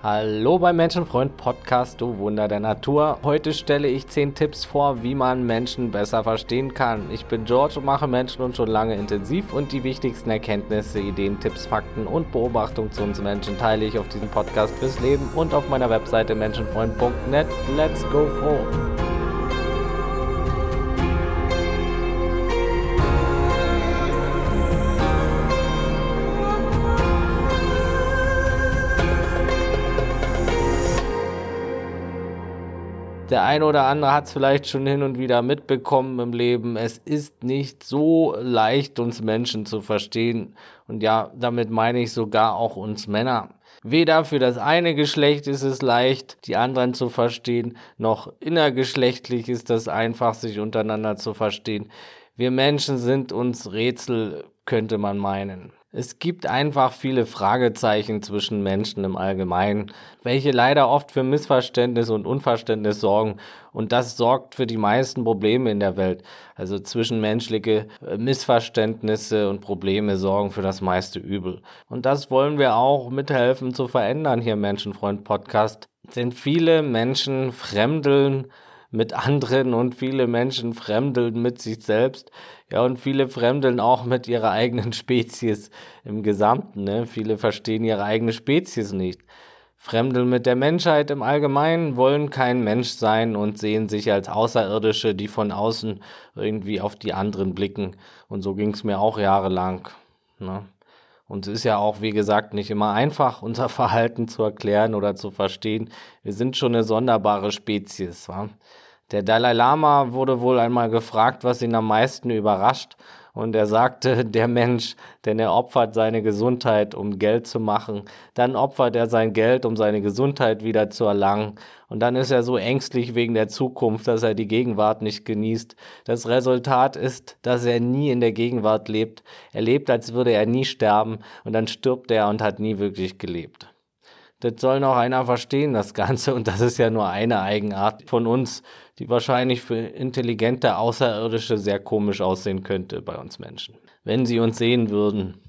Hallo beim Menschenfreund Podcast, du Wunder der Natur. Heute stelle ich 10 Tipps vor, wie man Menschen besser verstehen kann. Ich bin George und mache Menschen und schon lange intensiv und die wichtigsten Erkenntnisse, Ideen, Tipps, Fakten und Beobachtungen zu uns Menschen teile ich auf diesem Podcast fürs Leben und auf meiner Webseite menschenfreund.net. Let's go froh! Der eine oder andere hat es vielleicht schon hin und wieder mitbekommen im Leben. Es ist nicht so leicht, uns Menschen zu verstehen. Und ja, damit meine ich sogar auch uns Männer. Weder für das eine Geschlecht ist es leicht, die anderen zu verstehen, noch innergeschlechtlich ist das einfach, sich untereinander zu verstehen. Wir Menschen sind uns Rätsel, könnte man meinen. Es gibt einfach viele Fragezeichen zwischen Menschen im Allgemeinen, welche leider oft für Missverständnis und Unverständnis sorgen. Und das sorgt für die meisten Probleme in der Welt. Also zwischenmenschliche äh, Missverständnisse und Probleme sorgen für das meiste Übel. Und das wollen wir auch mithelfen zu verändern hier im Menschenfreund Podcast. Denn viele Menschen fremdeln mit anderen und viele Menschen fremdeln mit sich selbst. Ja, und viele fremdeln auch mit ihrer eigenen Spezies im Gesamten. Ne? Viele verstehen ihre eigene Spezies nicht. Fremdeln mit der Menschheit im Allgemeinen, wollen kein Mensch sein und sehen sich als Außerirdische, die von außen irgendwie auf die anderen blicken. Und so ging es mir auch jahrelang. Ne? Und es ist ja auch, wie gesagt, nicht immer einfach, unser Verhalten zu erklären oder zu verstehen. Wir sind schon eine sonderbare Spezies. Wa? Der Dalai Lama wurde wohl einmal gefragt, was ihn am meisten überrascht. Und er sagte, der Mensch, denn er opfert seine Gesundheit, um Geld zu machen. Dann opfert er sein Geld, um seine Gesundheit wieder zu erlangen. Und dann ist er so ängstlich wegen der Zukunft, dass er die Gegenwart nicht genießt. Das Resultat ist, dass er nie in der Gegenwart lebt. Er lebt, als würde er nie sterben. Und dann stirbt er und hat nie wirklich gelebt. Das soll noch einer verstehen, das Ganze. Und das ist ja nur eine Eigenart von uns, die wahrscheinlich für intelligente Außerirdische sehr komisch aussehen könnte bei uns Menschen. Wenn sie uns sehen würden.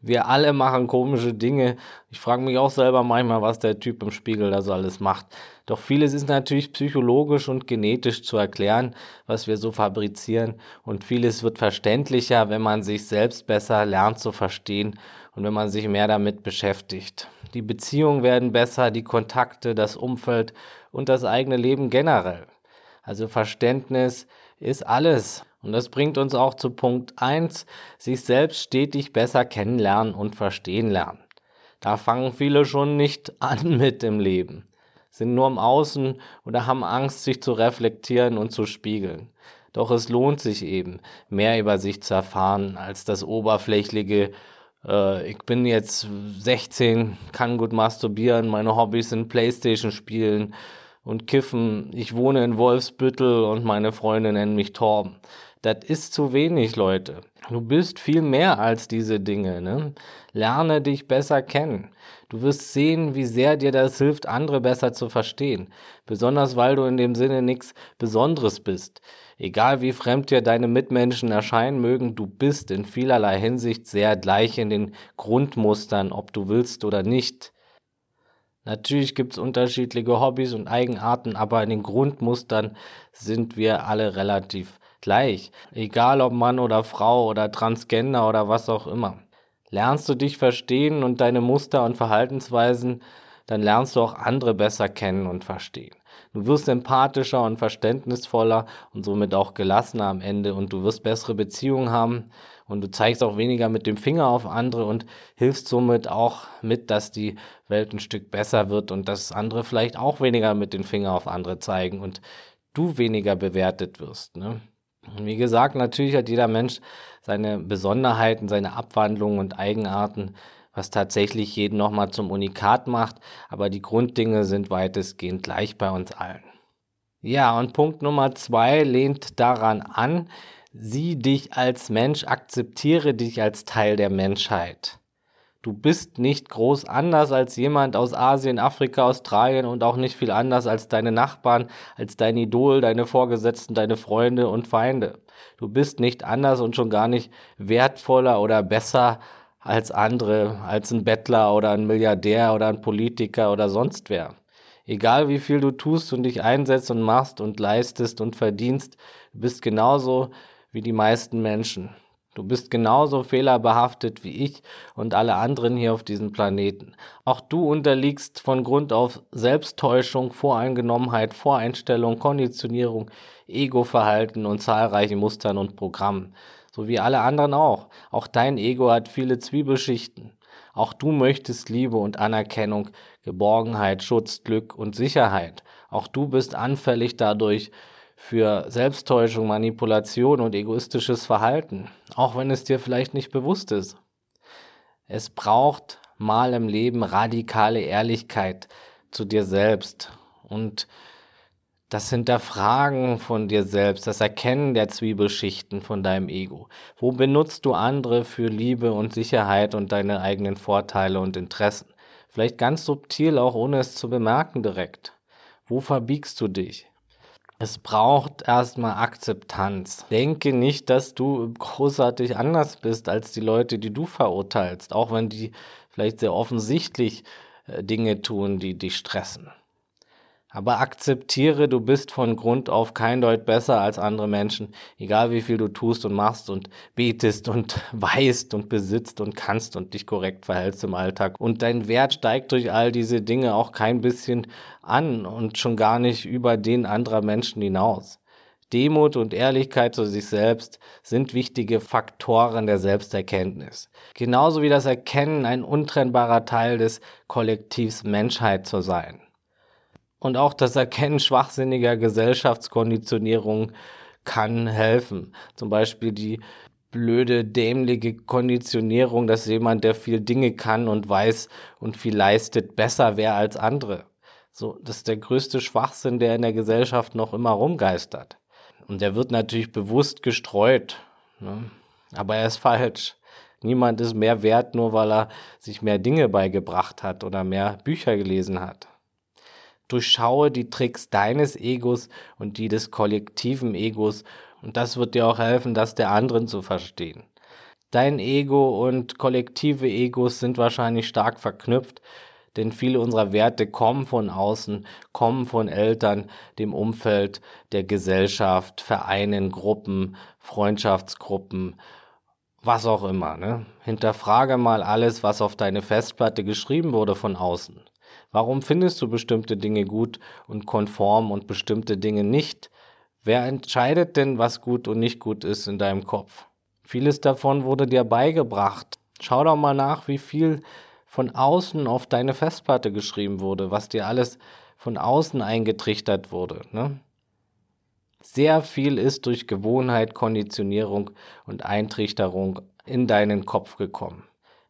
Wir alle machen komische Dinge. Ich frage mich auch selber manchmal, was der Typ im Spiegel da so alles macht. Doch vieles ist natürlich psychologisch und genetisch zu erklären, was wir so fabrizieren. Und vieles wird verständlicher, wenn man sich selbst besser lernt zu verstehen und wenn man sich mehr damit beschäftigt. Die Beziehungen werden besser, die Kontakte, das Umfeld und das eigene Leben generell. Also Verständnis ist alles. Und das bringt uns auch zu Punkt 1, sich selbst stetig besser kennenlernen und verstehen lernen. Da fangen viele schon nicht an mit dem Leben, sind nur im Außen oder haben Angst, sich zu reflektieren und zu spiegeln. Doch es lohnt sich eben, mehr über sich zu erfahren als das oberflächliche äh, ich bin jetzt 16, kann gut masturbieren, meine Hobbys sind Playstation spielen und kiffen. Ich wohne in Wolfsbüttel und meine Freunde nennen mich Torben. Das ist zu wenig, Leute. Du bist viel mehr als diese Dinge. Ne? Lerne dich besser kennen. Du wirst sehen, wie sehr dir das hilft, andere besser zu verstehen. Besonders weil du in dem Sinne nichts Besonderes bist. Egal wie fremd dir deine Mitmenschen erscheinen mögen, du bist in vielerlei Hinsicht sehr gleich in den Grundmustern, ob du willst oder nicht. Natürlich gibt es unterschiedliche Hobbys und Eigenarten, aber in den Grundmustern sind wir alle relativ gleich. Egal ob Mann oder Frau oder Transgender oder was auch immer. Lernst du dich verstehen und deine Muster und Verhaltensweisen, dann lernst du auch andere besser kennen und verstehen. Du wirst empathischer und verständnisvoller und somit auch gelassener am Ende und du wirst bessere Beziehungen haben und du zeigst auch weniger mit dem Finger auf andere und hilfst somit auch mit, dass die Welt ein Stück besser wird und dass andere vielleicht auch weniger mit dem Finger auf andere zeigen und du weniger bewertet wirst. Ne? wie gesagt, natürlich hat jeder Mensch seine Besonderheiten, seine Abwandlungen und Eigenarten was tatsächlich jeden nochmal zum Unikat macht, aber die Grunddinge sind weitestgehend gleich bei uns allen. Ja, und Punkt Nummer zwei lehnt daran an, sieh dich als Mensch, akzeptiere dich als Teil der Menschheit. Du bist nicht groß anders als jemand aus Asien, Afrika, Australien und auch nicht viel anders als deine Nachbarn, als dein Idol, deine Vorgesetzten, deine Freunde und Feinde. Du bist nicht anders und schon gar nicht wertvoller oder besser als andere, als ein Bettler oder ein Milliardär oder ein Politiker oder sonst wer. Egal wie viel du tust und dich einsetzt und machst und leistest und verdienst, du bist genauso wie die meisten Menschen. Du bist genauso fehlerbehaftet wie ich und alle anderen hier auf diesem Planeten. Auch du unterliegst von Grund auf Selbsttäuschung, Voreingenommenheit, Voreinstellung, Konditionierung, Ego-Verhalten und zahlreichen Mustern und Programmen. So wie alle anderen auch. Auch dein Ego hat viele Zwiebelschichten. Auch du möchtest Liebe und Anerkennung, Geborgenheit, Schutz, Glück und Sicherheit. Auch du bist anfällig dadurch für Selbsttäuschung, Manipulation und egoistisches Verhalten, auch wenn es dir vielleicht nicht bewusst ist. Es braucht mal im Leben radikale Ehrlichkeit zu dir selbst und das Hinterfragen von dir selbst, das Erkennen der Zwiebelschichten von deinem Ego. Wo benutzt du andere für Liebe und Sicherheit und deine eigenen Vorteile und Interessen? Vielleicht ganz subtil, auch ohne es zu bemerken direkt. Wo verbiegst du dich? Es braucht erstmal Akzeptanz. Denke nicht, dass du großartig anders bist als die Leute, die du verurteilst, auch wenn die vielleicht sehr offensichtlich äh, Dinge tun, die dich stressen. Aber akzeptiere, du bist von Grund auf kein Deut besser als andere Menschen, egal wie viel du tust und machst und betest und weißt und besitzt und kannst und dich korrekt verhältst im Alltag. Und dein Wert steigt durch all diese Dinge auch kein bisschen an und schon gar nicht über den anderer Menschen hinaus. Demut und Ehrlichkeit zu sich selbst sind wichtige Faktoren der Selbsterkenntnis. Genauso wie das Erkennen ein untrennbarer Teil des Kollektivs Menschheit zu sein. Und auch das Erkennen schwachsinniger Gesellschaftskonditionierung kann helfen. Zum Beispiel die blöde, dämliche Konditionierung, dass jemand, der viel Dinge kann und weiß und viel leistet, besser wäre als andere. So, das ist der größte Schwachsinn, der in der Gesellschaft noch immer rumgeistert. Und der wird natürlich bewusst gestreut. Ne? Aber er ist falsch. Niemand ist mehr wert, nur weil er sich mehr Dinge beigebracht hat oder mehr Bücher gelesen hat. Durchschaue die Tricks deines Egos und die des kollektiven Egos und das wird dir auch helfen, das der anderen zu verstehen. Dein Ego und kollektive Egos sind wahrscheinlich stark verknüpft, denn viele unserer Werte kommen von außen, kommen von Eltern, dem Umfeld, der Gesellschaft, Vereinen, Gruppen, Freundschaftsgruppen, was auch immer. Ne? Hinterfrage mal alles, was auf deine Festplatte geschrieben wurde von außen. Warum findest du bestimmte Dinge gut und konform und bestimmte Dinge nicht? Wer entscheidet denn, was gut und nicht gut ist in deinem Kopf? Vieles davon wurde dir beigebracht. Schau doch mal nach, wie viel von außen auf deine Festplatte geschrieben wurde, was dir alles von außen eingetrichtert wurde. Ne? Sehr viel ist durch Gewohnheit, Konditionierung und Eintrichterung in deinen Kopf gekommen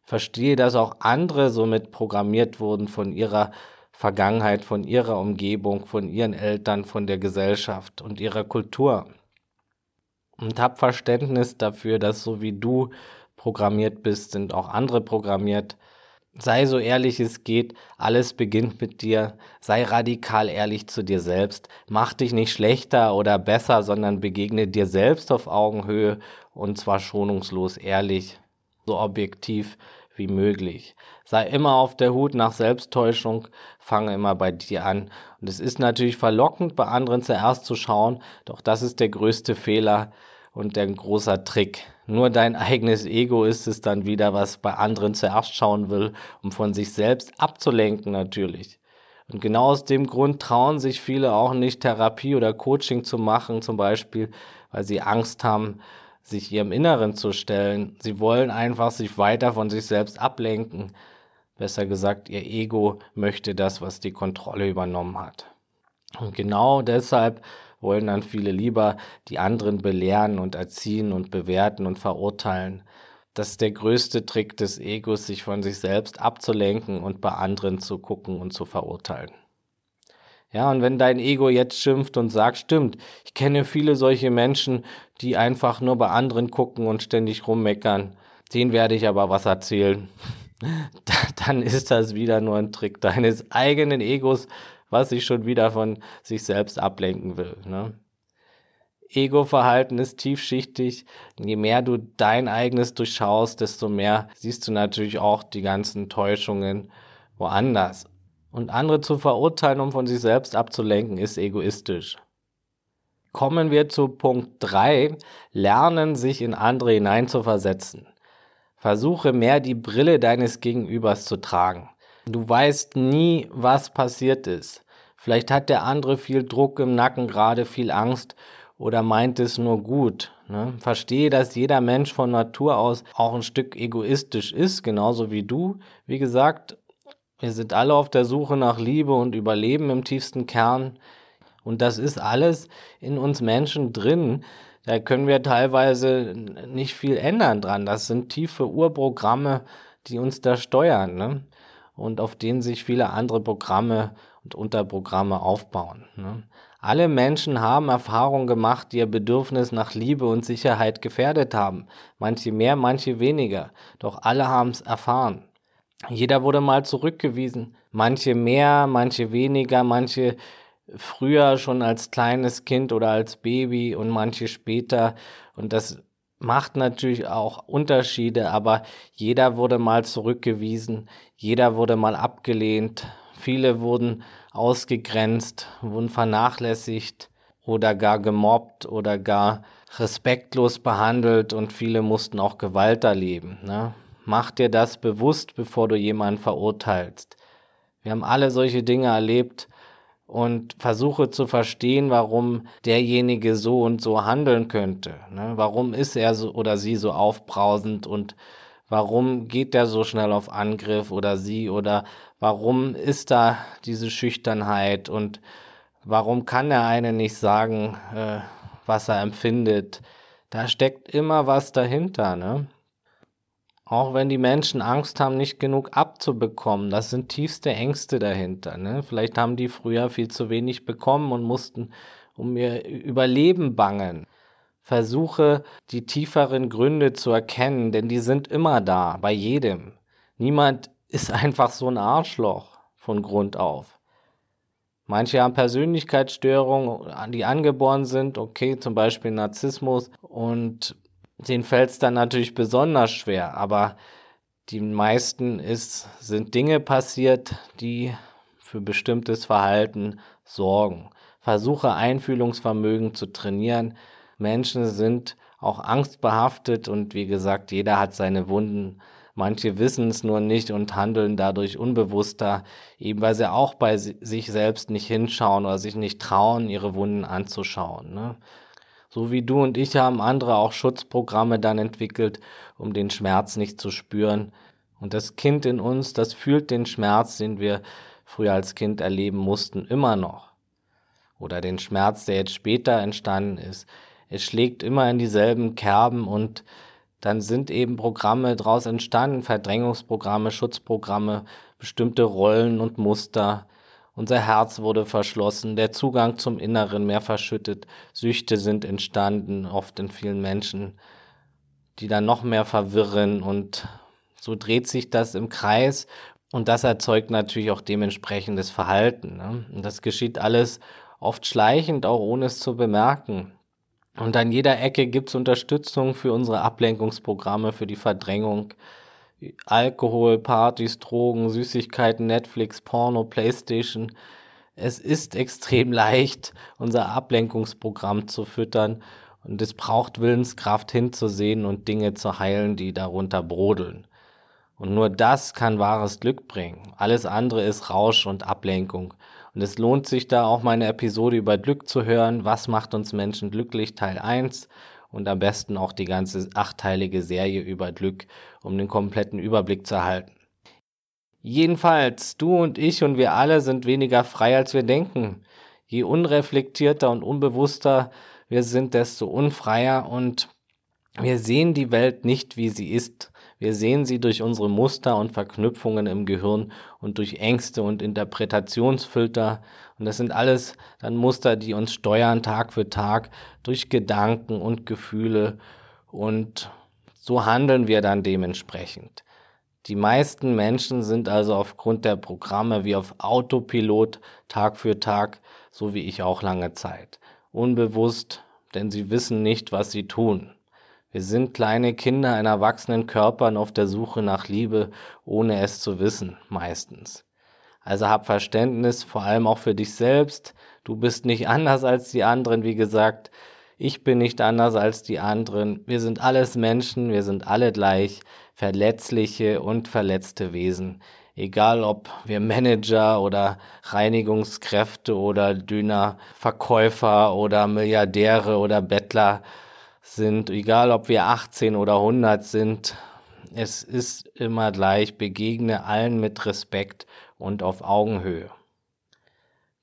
verstehe, dass auch andere somit programmiert wurden von ihrer Vergangenheit, von ihrer Umgebung, von ihren Eltern, von der Gesellschaft und ihrer Kultur. Und hab Verständnis dafür, dass so wie du programmiert bist, sind auch andere programmiert. Sei so ehrlich es geht, alles beginnt mit dir. Sei radikal ehrlich zu dir selbst. Mach dich nicht schlechter oder besser, sondern begegne dir selbst auf Augenhöhe und zwar schonungslos ehrlich, so objektiv wie möglich. Sei immer auf der Hut nach Selbsttäuschung, fange immer bei dir an. Und es ist natürlich verlockend, bei anderen zuerst zu schauen, doch das ist der größte Fehler und der großer Trick. Nur dein eigenes Ego ist es dann wieder, was bei anderen zuerst schauen will, um von sich selbst abzulenken natürlich. Und genau aus dem Grund trauen sich viele auch nicht Therapie oder Coaching zu machen, zum Beispiel, weil sie Angst haben, sich ihrem Inneren zu stellen. Sie wollen einfach sich weiter von sich selbst ablenken. Besser gesagt, ihr Ego möchte das, was die Kontrolle übernommen hat. Und genau deshalb wollen dann viele lieber die anderen belehren und erziehen und bewerten und verurteilen. Das ist der größte Trick des Egos, sich von sich selbst abzulenken und bei anderen zu gucken und zu verurteilen. Ja, und wenn dein Ego jetzt schimpft und sagt, stimmt, ich kenne viele solche Menschen, die einfach nur bei anderen gucken und ständig rummeckern, denen werde ich aber was erzählen. Dann ist das wieder nur ein Trick deines eigenen Egos, was sich schon wieder von sich selbst ablenken will. Ne? Ego-Verhalten ist tiefschichtig. Je mehr du dein eigenes durchschaust, desto mehr siehst du natürlich auch die ganzen Täuschungen woanders. Und andere zu verurteilen, um von sich selbst abzulenken, ist egoistisch. Kommen wir zu Punkt 3. Lernen, sich in andere hineinzuversetzen. Versuche mehr die Brille deines Gegenübers zu tragen. Du weißt nie, was passiert ist. Vielleicht hat der andere viel Druck im Nacken, gerade viel Angst oder meint es nur gut. Ne? Verstehe, dass jeder Mensch von Natur aus auch ein Stück egoistisch ist, genauso wie du. Wie gesagt, wir sind alle auf der Suche nach Liebe und Überleben im tiefsten Kern. Und das ist alles in uns Menschen drin. Da können wir teilweise nicht viel ändern dran. Das sind tiefe Urprogramme, die uns da steuern. Ne? Und auf denen sich viele andere Programme und Unterprogramme aufbauen. Ne? Alle Menschen haben Erfahrungen gemacht, die ihr Bedürfnis nach Liebe und Sicherheit gefährdet haben. Manche mehr, manche weniger. Doch alle haben es erfahren. Jeder wurde mal zurückgewiesen. Manche mehr, manche weniger, manche früher schon als kleines Kind oder als Baby und manche später. Und das macht natürlich auch Unterschiede, aber jeder wurde mal zurückgewiesen, jeder wurde mal abgelehnt, viele wurden ausgegrenzt, wurden vernachlässigt oder gar gemobbt oder gar respektlos behandelt und viele mussten auch Gewalt erleben. Ne? Mach dir das bewusst, bevor du jemanden verurteilst. Wir haben alle solche Dinge erlebt und versuche zu verstehen, warum derjenige so und so handeln könnte. Ne? Warum ist er so oder sie so aufbrausend und warum geht der so schnell auf Angriff oder sie oder Warum ist da diese Schüchternheit und warum kann der eine nicht sagen, äh, was er empfindet? Da steckt immer was dahinter, ne? Auch wenn die Menschen Angst haben, nicht genug abzubekommen, das sind tiefste Ängste dahinter. Ne? Vielleicht haben die früher viel zu wenig bekommen und mussten um ihr Überleben bangen. Versuche die tieferen Gründe zu erkennen, denn die sind immer da, bei jedem. Niemand ist einfach so ein Arschloch von Grund auf. Manche haben Persönlichkeitsstörungen, die angeboren sind, okay, zum Beispiel Narzissmus, und denen fällt es dann natürlich besonders schwer, aber die meisten ist, sind Dinge passiert, die für bestimmtes Verhalten sorgen. Versuche Einfühlungsvermögen zu trainieren. Menschen sind auch angstbehaftet und wie gesagt, jeder hat seine Wunden Manche wissen es nur nicht und handeln dadurch unbewusster, eben weil sie auch bei sich selbst nicht hinschauen oder sich nicht trauen, ihre Wunden anzuschauen. Ne? So wie du und ich haben andere auch Schutzprogramme dann entwickelt, um den Schmerz nicht zu spüren. Und das Kind in uns, das fühlt den Schmerz, den wir früher als Kind erleben mussten, immer noch. Oder den Schmerz, der jetzt später entstanden ist. Es schlägt immer in dieselben Kerben und dann sind eben Programme daraus entstanden, Verdrängungsprogramme, Schutzprogramme, bestimmte Rollen und Muster. Unser Herz wurde verschlossen, der Zugang zum Inneren mehr verschüttet, Süchte sind entstanden, oft in vielen Menschen, die dann noch mehr verwirren und so dreht sich das im Kreis und das erzeugt natürlich auch dementsprechendes Verhalten. Ne? Und das geschieht alles oft schleichend, auch ohne es zu bemerken. Und an jeder Ecke gibt es Unterstützung für unsere Ablenkungsprogramme, für die Verdrängung. Alkohol, Partys, Drogen, Süßigkeiten, Netflix, Porno, Playstation. Es ist extrem leicht, unser Ablenkungsprogramm zu füttern. Und es braucht Willenskraft hinzusehen und Dinge zu heilen, die darunter brodeln. Und nur das kann wahres Glück bringen. Alles andere ist Rausch und Ablenkung. Und es lohnt sich da auch meine Episode über Glück zu hören. Was macht uns Menschen glücklich? Teil 1 und am besten auch die ganze achteilige Serie über Glück, um den kompletten Überblick zu erhalten. Jedenfalls, du und ich und wir alle sind weniger frei, als wir denken. Je unreflektierter und unbewusster wir sind, desto unfreier und wir sehen die Welt nicht, wie sie ist. Wir sehen sie durch unsere Muster und Verknüpfungen im Gehirn und durch Ängste und Interpretationsfilter. Und das sind alles dann Muster, die uns steuern Tag für Tag durch Gedanken und Gefühle. Und so handeln wir dann dementsprechend. Die meisten Menschen sind also aufgrund der Programme wie auf Autopilot Tag für Tag, so wie ich auch lange Zeit. Unbewusst denn sie wissen nicht, was sie tun. Wir sind kleine Kinder in erwachsenen Körpern auf der Suche nach Liebe, ohne es zu wissen, meistens. Also hab Verständnis, vor allem auch für dich selbst. Du bist nicht anders als die anderen, wie gesagt. Ich bin nicht anders als die anderen. Wir sind alles Menschen, wir sind alle gleich, verletzliche und verletzte Wesen. Egal ob wir Manager oder Reinigungskräfte oder Dönerverkäufer oder Milliardäre oder Bettler sind, egal ob wir 18 oder 100 sind, es ist immer gleich, begegne allen mit Respekt und auf Augenhöhe.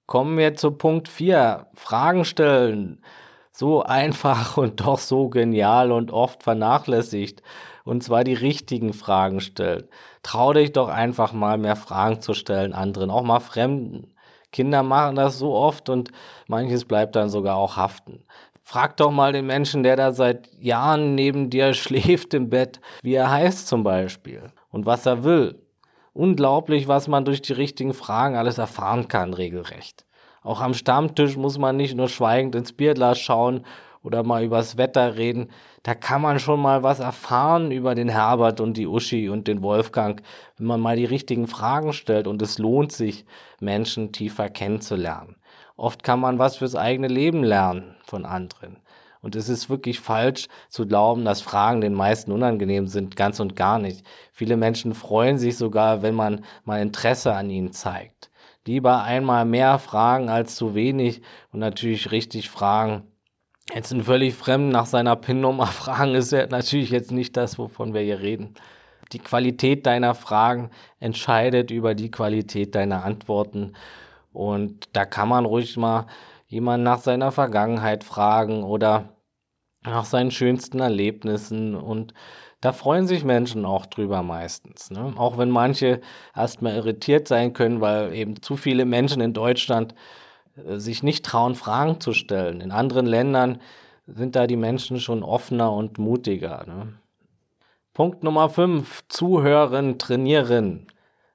Kommen wir zu Punkt 4. Fragen stellen. So einfach und doch so genial und oft vernachlässigt. Und zwar die richtigen Fragen stellen. Trau dich doch einfach mal mehr Fragen zu stellen anderen, auch mal Fremden. Kinder machen das so oft und manches bleibt dann sogar auch haften. Frag doch mal den Menschen, der da seit Jahren neben dir schläft im Bett, wie er heißt zum Beispiel und was er will. Unglaublich, was man durch die richtigen Fragen alles erfahren kann, regelrecht. Auch am Stammtisch muss man nicht nur schweigend ins Bierglas schauen oder mal übers Wetter reden. Da kann man schon mal was erfahren über den Herbert und die Uschi und den Wolfgang, wenn man mal die richtigen Fragen stellt und es lohnt sich, Menschen tiefer kennenzulernen. Oft kann man was fürs eigene Leben lernen von anderen. Und es ist wirklich falsch zu glauben, dass Fragen den meisten unangenehm sind, ganz und gar nicht. Viele Menschen freuen sich sogar, wenn man mal Interesse an ihnen zeigt. Lieber einmal mehr fragen als zu wenig und natürlich richtig fragen. Jetzt einen völlig Fremden nach seiner PIN-Nummer fragen ist ja natürlich jetzt nicht das, wovon wir hier reden. Die Qualität deiner Fragen entscheidet über die Qualität deiner Antworten. Und da kann man ruhig mal jemanden nach seiner Vergangenheit fragen oder nach seinen schönsten Erlebnissen. Und da freuen sich Menschen auch drüber meistens. Ne? Auch wenn manche erstmal irritiert sein können, weil eben zu viele Menschen in Deutschland äh, sich nicht trauen, Fragen zu stellen. In anderen Ländern sind da die Menschen schon offener und mutiger. Ne? Punkt Nummer 5. Zuhören, trainieren.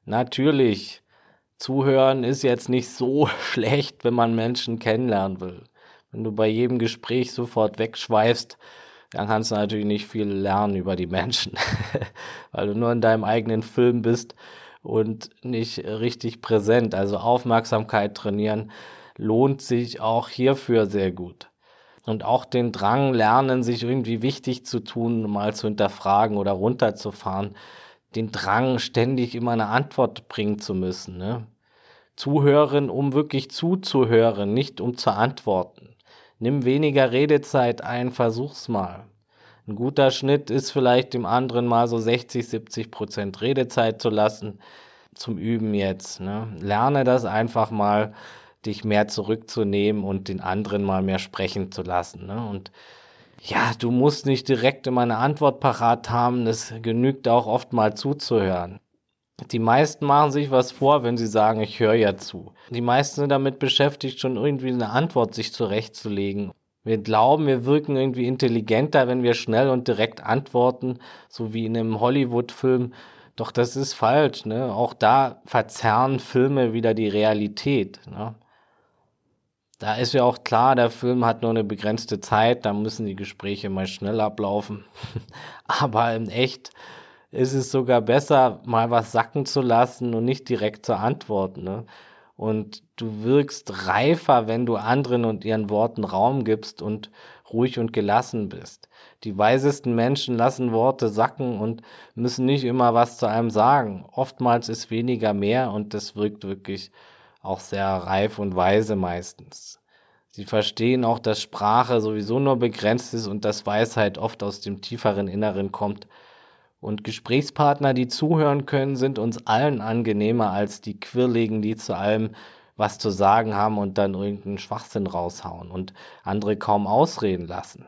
Natürlich Zuhören ist jetzt nicht so schlecht, wenn man Menschen kennenlernen will. Wenn du bei jedem Gespräch sofort wegschweifst, dann kannst du natürlich nicht viel lernen über die Menschen, weil du nur in deinem eigenen Film bist und nicht richtig präsent. Also Aufmerksamkeit trainieren lohnt sich auch hierfür sehr gut. Und auch den Drang lernen, sich irgendwie wichtig zu tun, mal zu hinterfragen oder runterzufahren, den Drang, ständig immer eine Antwort bringen zu müssen. Ne? Zuhören, um wirklich zuzuhören, nicht um zu antworten. Nimm weniger Redezeit ein, versuch's mal. Ein guter Schnitt ist vielleicht dem anderen mal so 60, 70 Prozent Redezeit zu lassen zum Üben jetzt. Ne? Lerne das einfach mal, dich mehr zurückzunehmen und den anderen mal mehr sprechen zu lassen. Ne? Und ja, du musst nicht direkt immer eine Antwort parat haben, es genügt auch oft mal zuzuhören. Die meisten machen sich was vor, wenn sie sagen, ich höre ja zu. Die meisten sind damit beschäftigt, schon irgendwie eine Antwort sich zurechtzulegen. Wir glauben, wir wirken irgendwie intelligenter, wenn wir schnell und direkt antworten, so wie in einem Hollywood-Film. Doch das ist falsch, ne? Auch da verzerren Filme wieder die Realität, ne? Da ist ja auch klar, der Film hat nur eine begrenzte Zeit, da müssen die Gespräche mal schnell ablaufen. Aber in echt ist es sogar besser, mal was sacken zu lassen und nicht direkt zu antworten. Ne? Und du wirkst reifer, wenn du anderen und ihren Worten Raum gibst und ruhig und gelassen bist. Die weisesten Menschen lassen Worte sacken und müssen nicht immer was zu einem sagen. Oftmals ist weniger mehr und das wirkt wirklich auch sehr reif und weise meistens. Sie verstehen auch, dass Sprache sowieso nur begrenzt ist und dass Weisheit oft aus dem tieferen Inneren kommt. Und Gesprächspartner, die zuhören können, sind uns allen angenehmer als die Quirligen, die zu allem was zu sagen haben und dann irgendeinen Schwachsinn raushauen und andere kaum ausreden lassen.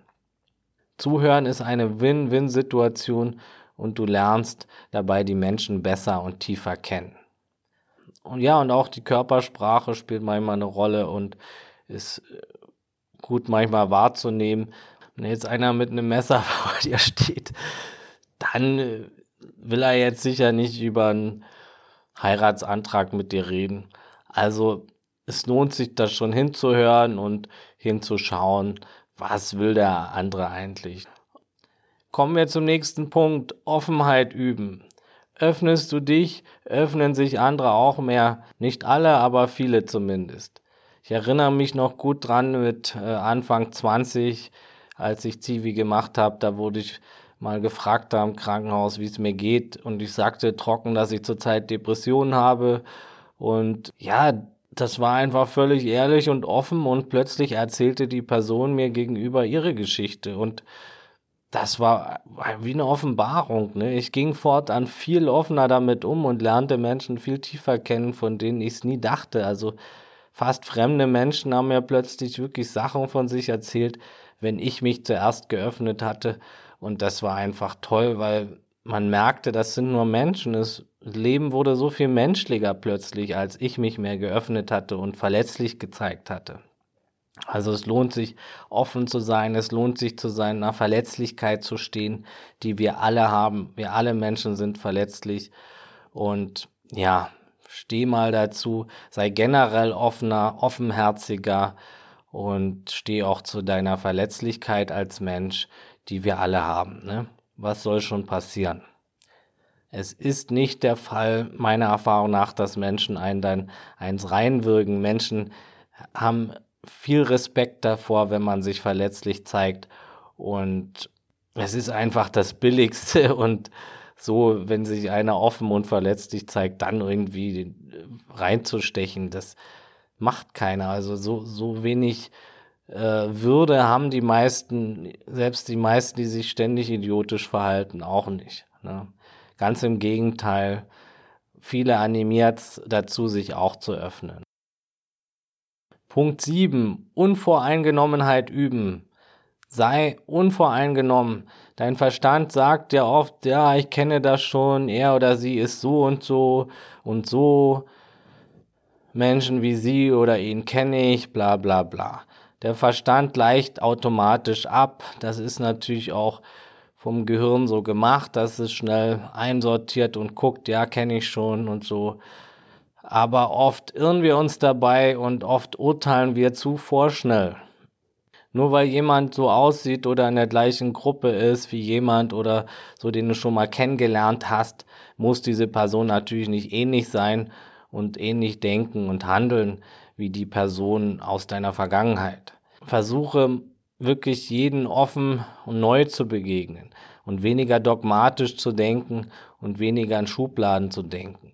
Zuhören ist eine Win-Win-Situation und du lernst dabei die Menschen besser und tiefer kennen. Und ja, und auch die Körpersprache spielt manchmal eine Rolle und ist gut manchmal wahrzunehmen. Wenn jetzt einer mit einem Messer vor dir steht, dann äh, will er jetzt sicher nicht über einen Heiratsantrag mit dir reden. Also es lohnt sich da schon hinzuhören und hinzuschauen, was will der andere eigentlich? Kommen wir zum nächsten Punkt, Offenheit üben. Öffnest du dich, öffnen sich andere auch mehr. Nicht alle, aber viele zumindest. Ich erinnere mich noch gut dran mit äh, Anfang 20, als ich Zivi gemacht habe, da wurde ich mal gefragt da im Krankenhaus, wie es mir geht. Und ich sagte trocken, dass ich zurzeit Depressionen habe. Und ja, das war einfach völlig ehrlich und offen und plötzlich erzählte die Person mir gegenüber ihre Geschichte und das war wie eine Offenbarung. Ne? Ich ging fortan viel offener damit um und lernte Menschen viel tiefer kennen, von denen ich es nie dachte. Also fast fremde Menschen haben mir plötzlich wirklich Sachen von sich erzählt, wenn ich mich zuerst geöffnet hatte. Und das war einfach toll, weil man merkte, das sind nur Menschen. Das Leben wurde so viel menschlicher plötzlich, als ich mich mehr geöffnet hatte und verletzlich gezeigt hatte. Also es lohnt sich, offen zu sein, es lohnt sich zu seiner Verletzlichkeit zu stehen, die wir alle haben. Wir alle Menschen sind verletzlich und ja, steh mal dazu, sei generell offener, offenherziger und steh auch zu deiner Verletzlichkeit als Mensch, die wir alle haben. Ne? Was soll schon passieren? Es ist nicht der Fall, meiner Erfahrung nach, dass Menschen einen dann eins reinwirken. Menschen haben viel Respekt davor, wenn man sich verletzlich zeigt. Und es ist einfach das Billigste und so, wenn sich einer offen und verletzlich zeigt, dann irgendwie reinzustechen, das macht keiner. Also so, so wenig äh, Würde haben die meisten, selbst die meisten, die sich ständig idiotisch verhalten, auch nicht. Ne? Ganz im Gegenteil, viele animiert dazu, sich auch zu öffnen. Punkt 7. Unvoreingenommenheit üben. Sei unvoreingenommen. Dein Verstand sagt dir oft, ja, ich kenne das schon, er oder sie ist so und so und so. Menschen wie sie oder ihn kenne ich, bla bla bla. Der Verstand leicht automatisch ab. Das ist natürlich auch vom Gehirn so gemacht, dass es schnell einsortiert und guckt, ja, kenne ich schon und so aber oft irren wir uns dabei und oft urteilen wir zu vorschnell. Nur weil jemand so aussieht oder in der gleichen Gruppe ist wie jemand oder so, den du schon mal kennengelernt hast, muss diese Person natürlich nicht ähnlich sein und ähnlich denken und handeln wie die Person aus deiner Vergangenheit. Versuche wirklich jeden offen und neu zu begegnen und weniger dogmatisch zu denken und weniger in Schubladen zu denken.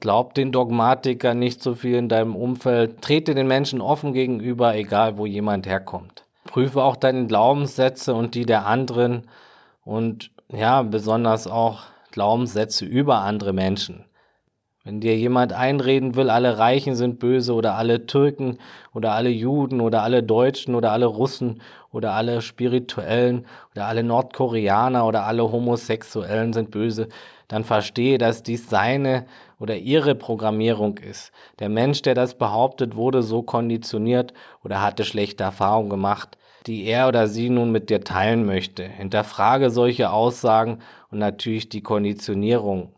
Glaub den Dogmatikern nicht so viel in deinem Umfeld. Trete den Menschen offen gegenüber, egal wo jemand herkommt. Prüfe auch deine Glaubenssätze und die der anderen und ja, besonders auch Glaubenssätze über andere Menschen. Wenn dir jemand einreden will, alle Reichen sind böse oder alle Türken oder alle Juden oder alle Deutschen oder alle Russen oder alle Spirituellen oder alle Nordkoreaner oder alle Homosexuellen sind böse, dann verstehe, dass dies seine oder ihre Programmierung ist. Der Mensch, der das behauptet, wurde so konditioniert oder hatte schlechte Erfahrungen gemacht, die er oder sie nun mit dir teilen möchte. Hinterfrage solche Aussagen und natürlich die Konditionierung.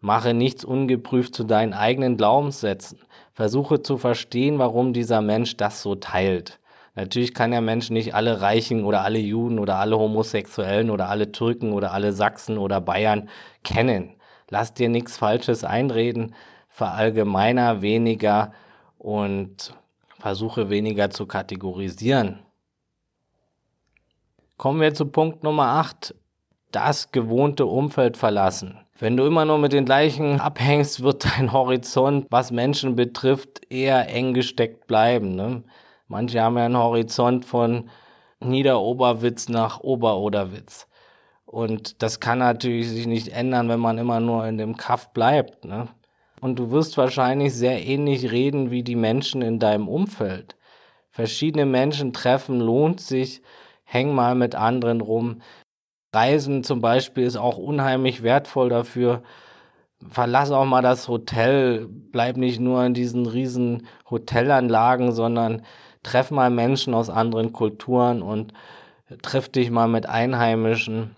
Mache nichts ungeprüft zu deinen eigenen Glaubenssätzen. Versuche zu verstehen, warum dieser Mensch das so teilt. Natürlich kann der Mensch nicht alle Reichen oder alle Juden oder alle Homosexuellen oder alle Türken oder alle Sachsen oder Bayern kennen. Lass dir nichts Falsches einreden, verallgemeiner weniger und versuche weniger zu kategorisieren. Kommen wir zu Punkt Nummer 8. Das gewohnte Umfeld verlassen. Wenn du immer nur mit den gleichen abhängst, wird dein Horizont, was Menschen betrifft, eher eng gesteckt bleiben. Ne? Manche haben ja einen Horizont von Niederoberwitz nach Oberoderwitz. Und das kann natürlich sich nicht ändern, wenn man immer nur in dem Kaff bleibt. Ne? Und du wirst wahrscheinlich sehr ähnlich reden wie die Menschen in deinem Umfeld. Verschiedene Menschen treffen lohnt sich, häng mal mit anderen rum. Reisen zum Beispiel ist auch unheimlich wertvoll dafür. Verlass auch mal das Hotel, bleib nicht nur in diesen riesen Hotelanlagen, sondern treff mal Menschen aus anderen Kulturen und triff dich mal mit Einheimischen.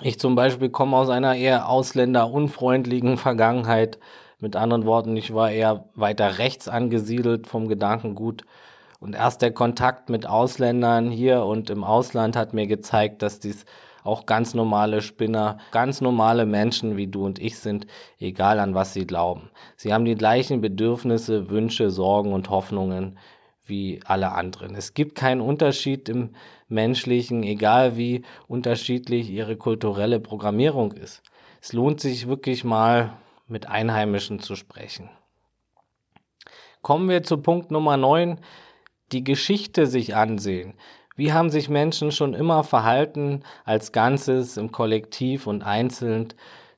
Ich zum Beispiel komme aus einer eher ausländerunfreundlichen Vergangenheit. Mit anderen Worten, ich war eher weiter rechts angesiedelt vom Gedankengut. Und erst der Kontakt mit Ausländern hier und im Ausland hat mir gezeigt, dass dies auch ganz normale Spinner, ganz normale Menschen wie du und ich sind, egal an was sie glauben. Sie haben die gleichen Bedürfnisse, Wünsche, Sorgen und Hoffnungen wie alle anderen. Es gibt keinen Unterschied im menschlichen, egal wie unterschiedlich ihre kulturelle Programmierung ist. Es lohnt sich wirklich mal mit Einheimischen zu sprechen. Kommen wir zu Punkt Nummer 9, die Geschichte sich ansehen. Wie haben sich Menschen schon immer verhalten als Ganzes, im Kollektiv und einzeln?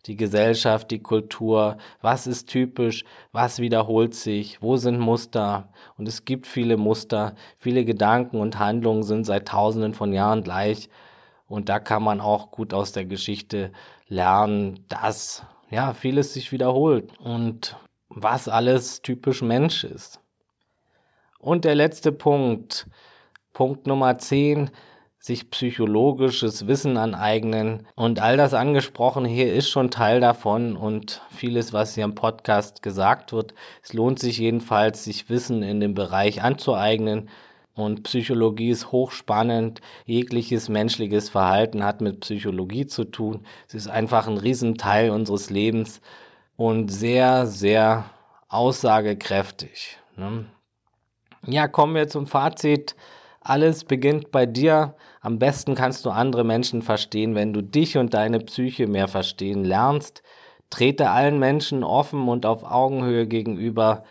Die Gesellschaft, die Kultur, was ist typisch, was wiederholt sich, wo sind Muster? Und es gibt viele Muster, viele Gedanken und Handlungen sind seit tausenden von Jahren gleich. Und da kann man auch gut aus der Geschichte lernen, dass ja vieles sich wiederholt und was alles typisch Mensch ist. Und der letzte Punkt, Punkt Nummer 10, sich psychologisches Wissen aneignen. Und all das angesprochen hier ist schon Teil davon und vieles, was hier im Podcast gesagt wird. Es lohnt sich jedenfalls, sich Wissen in dem Bereich anzueignen. Und Psychologie ist hochspannend. Jegliches menschliches Verhalten hat mit Psychologie zu tun. Es ist einfach ein Riesenteil unseres Lebens und sehr, sehr aussagekräftig. Ne? Ja, kommen wir zum Fazit. Alles beginnt bei dir. Am besten kannst du andere Menschen verstehen, wenn du dich und deine Psyche mehr verstehen lernst. Trete allen Menschen offen und auf Augenhöhe gegenüber.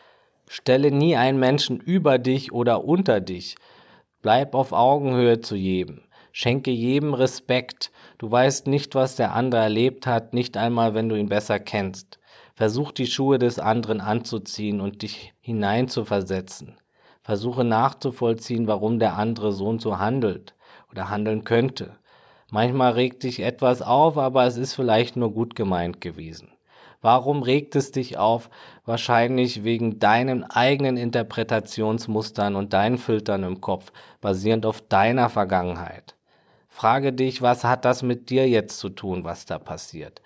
Stelle nie einen Menschen über dich oder unter dich. Bleib auf Augenhöhe zu jedem. Schenke jedem Respekt. Du weißt nicht, was der andere erlebt hat, nicht einmal, wenn du ihn besser kennst. Versuch die Schuhe des anderen anzuziehen und dich hineinzuversetzen. Versuche nachzuvollziehen, warum der andere so und so handelt oder handeln könnte. Manchmal regt dich etwas auf, aber es ist vielleicht nur gut gemeint gewesen. Warum regt es dich auf? Wahrscheinlich wegen deinen eigenen Interpretationsmustern und deinen Filtern im Kopf, basierend auf deiner Vergangenheit. Frage dich, was hat das mit dir jetzt zu tun, was da passiert?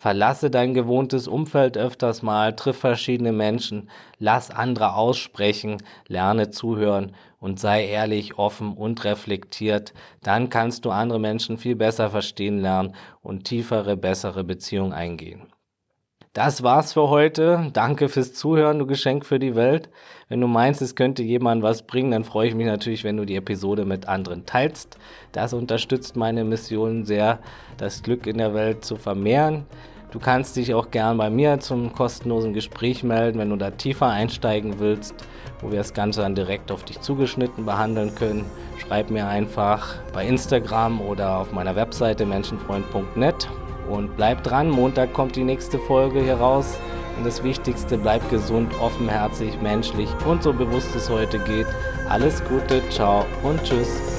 Verlasse dein gewohntes Umfeld öfters mal, triff verschiedene Menschen, lass andere aussprechen, lerne zuhören und sei ehrlich, offen und reflektiert. Dann kannst du andere Menschen viel besser verstehen lernen und tiefere, bessere Beziehungen eingehen. Das war's für heute. Danke fürs Zuhören, du Geschenk für die Welt. Wenn du meinst, es könnte jemand was bringen, dann freue ich mich natürlich, wenn du die Episode mit anderen teilst. Das unterstützt meine Mission sehr, das Glück in der Welt zu vermehren. Du kannst dich auch gern bei mir zum kostenlosen Gespräch melden, wenn du da tiefer einsteigen willst, wo wir das Ganze dann direkt auf dich zugeschnitten behandeln können. Schreib mir einfach bei Instagram oder auf meiner Webseite menschenfreund.net und bleib dran. Montag kommt die nächste Folge hier raus. Und das Wichtigste, bleib gesund, offenherzig, menschlich und so bewusst es heute geht. Alles Gute, ciao und tschüss.